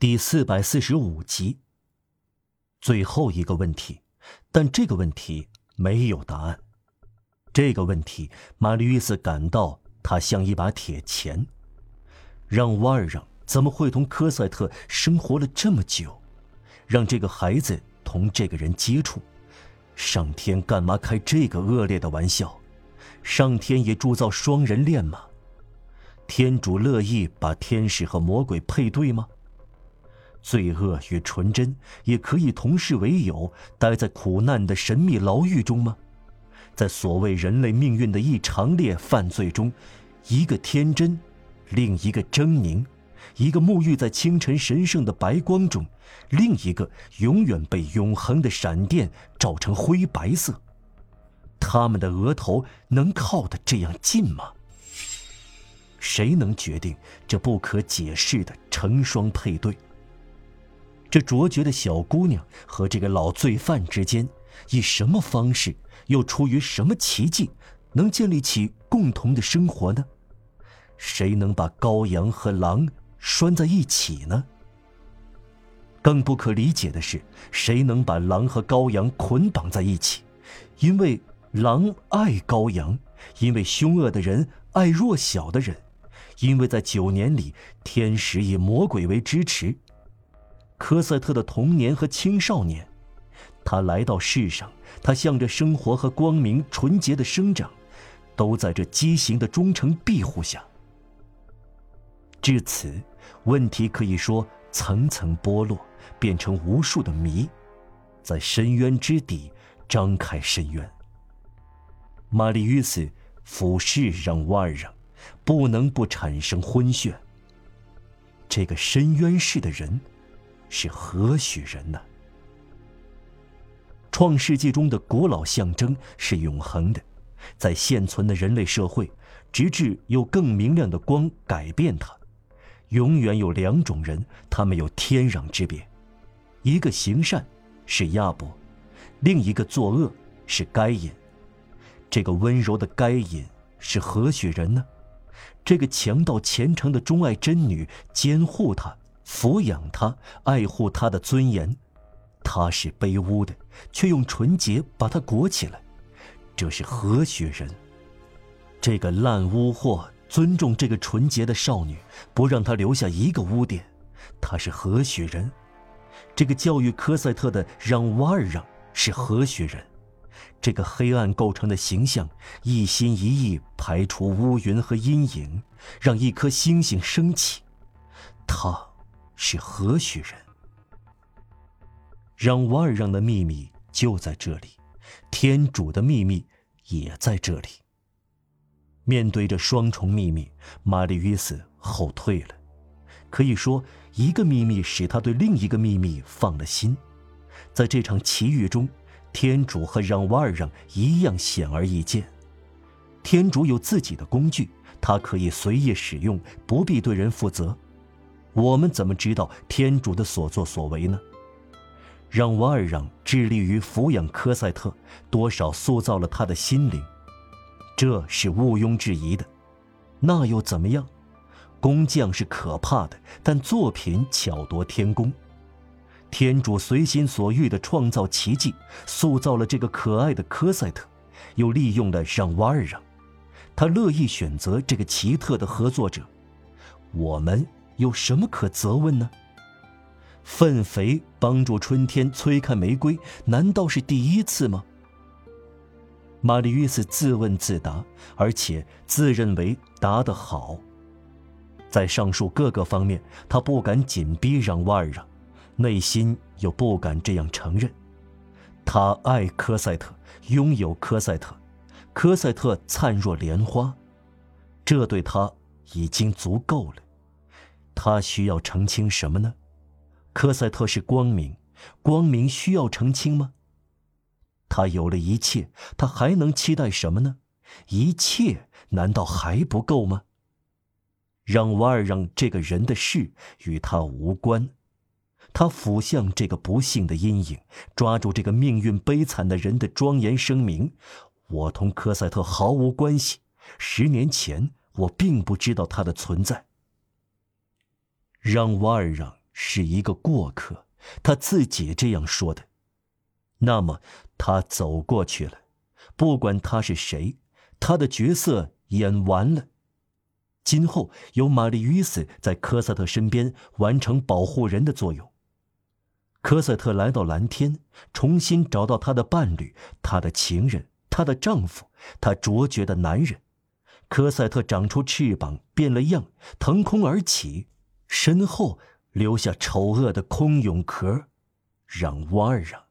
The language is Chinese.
第四百四十五集。最后一个问题，但这个问题没有答案。这个问题，玛丽·约斯感到它像一把铁钳。让瓦尔让怎么会同科赛特生活了这么久？让这个孩子同这个人接触？上天干嘛开这个恶劣的玩笑？上天也铸造双人恋吗？天主乐意把天使和魔鬼配对吗？罪恶与纯真也可以同视为友，待在苦难的神秘牢狱中吗？在所谓人类命运的一长列犯罪中，一个天真，另一个狰狞；一个沐浴在清晨神圣的白光中，另一个永远被永恒的闪电照成灰白色。他们的额头能靠得这样近吗？谁能决定这不可解释的成双配对？这卓绝的小姑娘和这个老罪犯之间，以什么方式，又出于什么奇迹，能建立起共同的生活呢？谁能把羔羊和狼拴在一起呢？更不可理解的是，谁能把狼和羔羊捆绑在一起？因为狼爱羔羊，因为凶恶的人爱弱小的人，因为在九年里，天使以魔鬼为支持。科赛特的童年和青少年，他来到世上，他向着生活和光明纯洁的生长，都在这畸形的忠诚庇护下。至此，问题可以说层层剥落，变成无数的谜，在深渊之底张开深渊。玛丽·约斯俯视让瓦尔让，不能不产生昏眩。这个深渊式的人。是何许人呢？创世纪中的古老象征是永恒的，在现存的人类社会，直至有更明亮的光改变它，永远有两种人，他们有天壤之别：一个行善，是亚伯；另一个作恶，是该隐。这个温柔的该隐是何许人呢？这个强盗虔诚的钟爱真女，监护他。抚养他，爱护他的尊严，他是卑污的，却用纯洁把他裹起来，这是何许人？这个烂污货尊重这个纯洁的少女，不让她留下一个污点，他是何许人？这个教育科赛特的让瓦尔让是何许人？这个黑暗构成的形象，一心一意排除乌云和阴影，让一颗星星升起，他。是何许人？让瓦尔让的秘密就在这里，天主的秘密也在这里。面对着双重秘密，玛丽约斯后退了。可以说，一个秘密使他对另一个秘密放了心。在这场奇遇中，天主和让瓦尔让一样显而易见。天主有自己的工具，他可以随意使用，不必对人负责。我们怎么知道天主的所作所为呢？让瓦尔让致力于抚养科赛特，多少塑造了他的心灵，这是毋庸置疑的。那又怎么样？工匠是可怕的，但作品巧夺天工。天主随心所欲地创造奇迹，塑造了这个可爱的科赛特，又利用了让瓦尔让，他乐意选择这个奇特的合作者。我们。有什么可责问呢？粪肥帮助春天催开玫瑰，难道是第一次吗？玛丽·约瑟自问自答，而且自认为答得好。在上述各个方面，他不敢紧逼让瓦尔让，内心又不敢这样承认。他爱科赛特，拥有科赛特，科赛特灿若莲花，这对他已经足够了。他需要澄清什么呢？科赛特是光明，光明需要澄清吗？他有了一切，他还能期待什么呢？一切难道还不够吗？让瓦尔让这个人的事与他无关，他俯向这个不幸的阴影，抓住这个命运悲惨的人的庄严声明：我同科赛特毫无关系。十年前，我并不知道他的存在。让瓦尔让是一个过客，他自己这样说的。那么他走过去了，不管他是谁，他的角色演完了。今后由玛丽·约斯在科赛特身边完成保护人的作用。科赛特来到蓝天，重新找到他的伴侣，他的情人，他的丈夫，他卓绝的男人。科赛特长出翅膀，变了样，腾空而起，身后留下丑恶的空蛹壳，让弯儿啊！